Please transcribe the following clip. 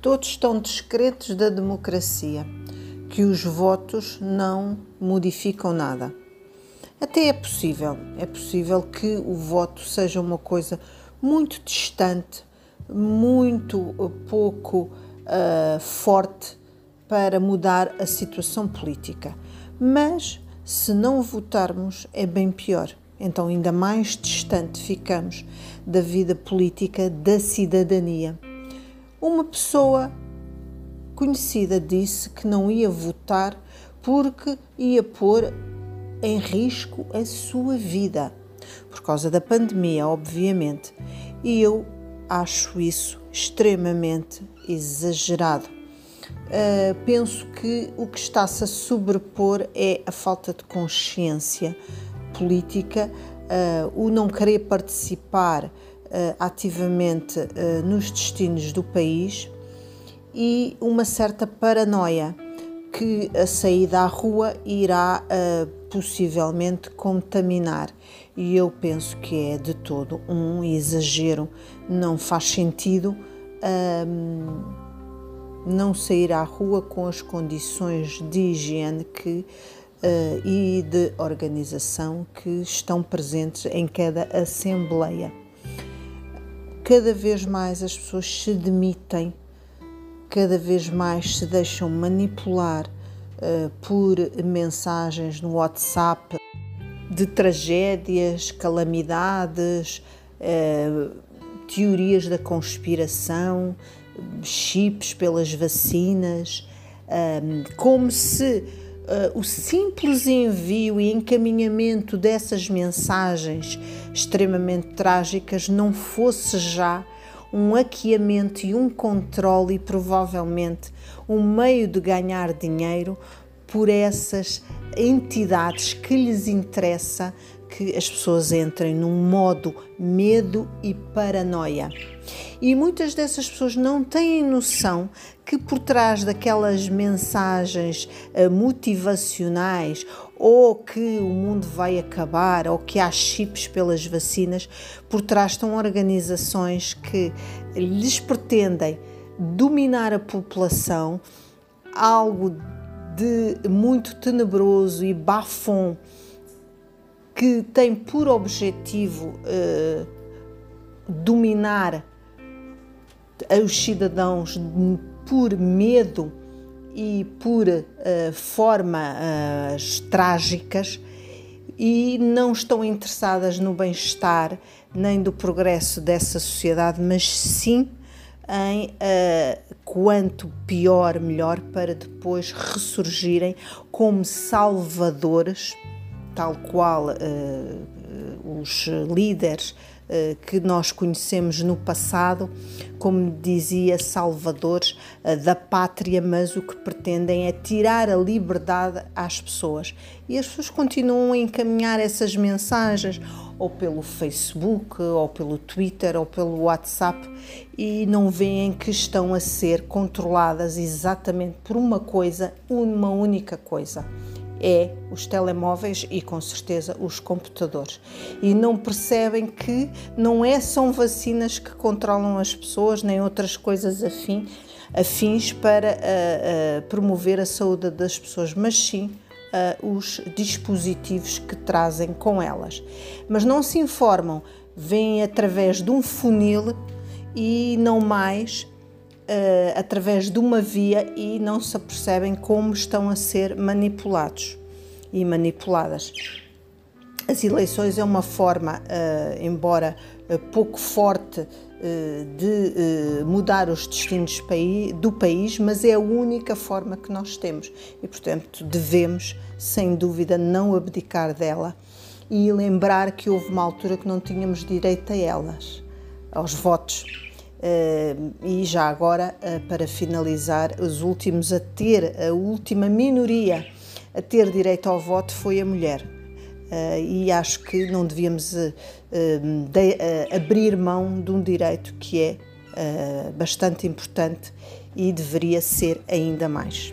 Todos estão descrentes da democracia, que os votos não modificam nada. Até é possível, é possível que o voto seja uma coisa muito distante, muito pouco uh, forte para mudar a situação política. Mas se não votarmos, é bem pior. Então, ainda mais distante ficamos da vida política, da cidadania. Uma pessoa conhecida disse que não ia votar porque ia pôr em risco a sua vida, por causa da pandemia, obviamente. E eu acho isso extremamente exagerado. Uh, penso que o que está-se a sobrepor é a falta de consciência política, uh, o não querer participar ativamente nos destinos do país e uma certa paranoia que a saída à rua irá possivelmente contaminar. E eu penso que é de todo um exagero, não faz sentido não sair à rua com as condições de higiene que, uh, e de organização que estão presentes em cada assembleia. Cada vez mais as pessoas se demitem, cada vez mais se deixam manipular uh, por mensagens no WhatsApp de tragédias, calamidades, uh, teorias da conspiração, chips pelas vacinas, como se o simples envio e encaminhamento dessas mensagens extremamente trágicas não fosse já um aqueamento e um controle e provavelmente um meio de ganhar dinheiro por essas entidades que lhes interessa que as pessoas entrem num modo medo e paranoia. E muitas dessas pessoas não têm noção que por trás daquelas mensagens eh, motivacionais ou que o mundo vai acabar ou que há chips pelas vacinas, por trás estão organizações que lhes pretendem dominar a população, algo de muito tenebroso e bafom que tem por objetivo uh, dominar os cidadãos por medo e por uh, formas uh, trágicas e não estão interessadas no bem-estar nem do progresso dessa sociedade, mas sim em uh, quanto pior, melhor, para depois ressurgirem como salvadores tal qual os líderes que nós conhecemos no passado, como dizia, salvadores uh, da pátria, mas o que pretendem é tirar a liberdade às pessoas. E as pessoas continuam a encaminhar essas mensagens ou pelo Facebook, ou pelo Twitter, ou pelo WhatsApp e não veem que estão a ser controladas exatamente por uma coisa, uma única coisa é os telemóveis e com certeza os computadores. E não percebem que não é são vacinas que controlam as pessoas nem outras coisas afim, afins para uh, uh, promover a saúde das pessoas, mas sim uh, os dispositivos que trazem com elas. Mas não se informam, vêm através de um funil e não mais uh, através de uma via e não se apercebem como estão a ser manipulados e manipuladas. As eleições é uma forma, uh, embora uh, pouco forte, de mudar os destinos do país, mas é a única forma que nós temos e, portanto, devemos, sem dúvida, não abdicar dela e lembrar que houve uma altura que não tínhamos direito a elas, aos votos e já agora, uh, para finalizar, os últimos a ter, a última minoria a ter direito ao voto foi a mulher. Uh, e acho que não devíamos de, abrir mão de um direito que é bastante importante e deveria ser ainda mais.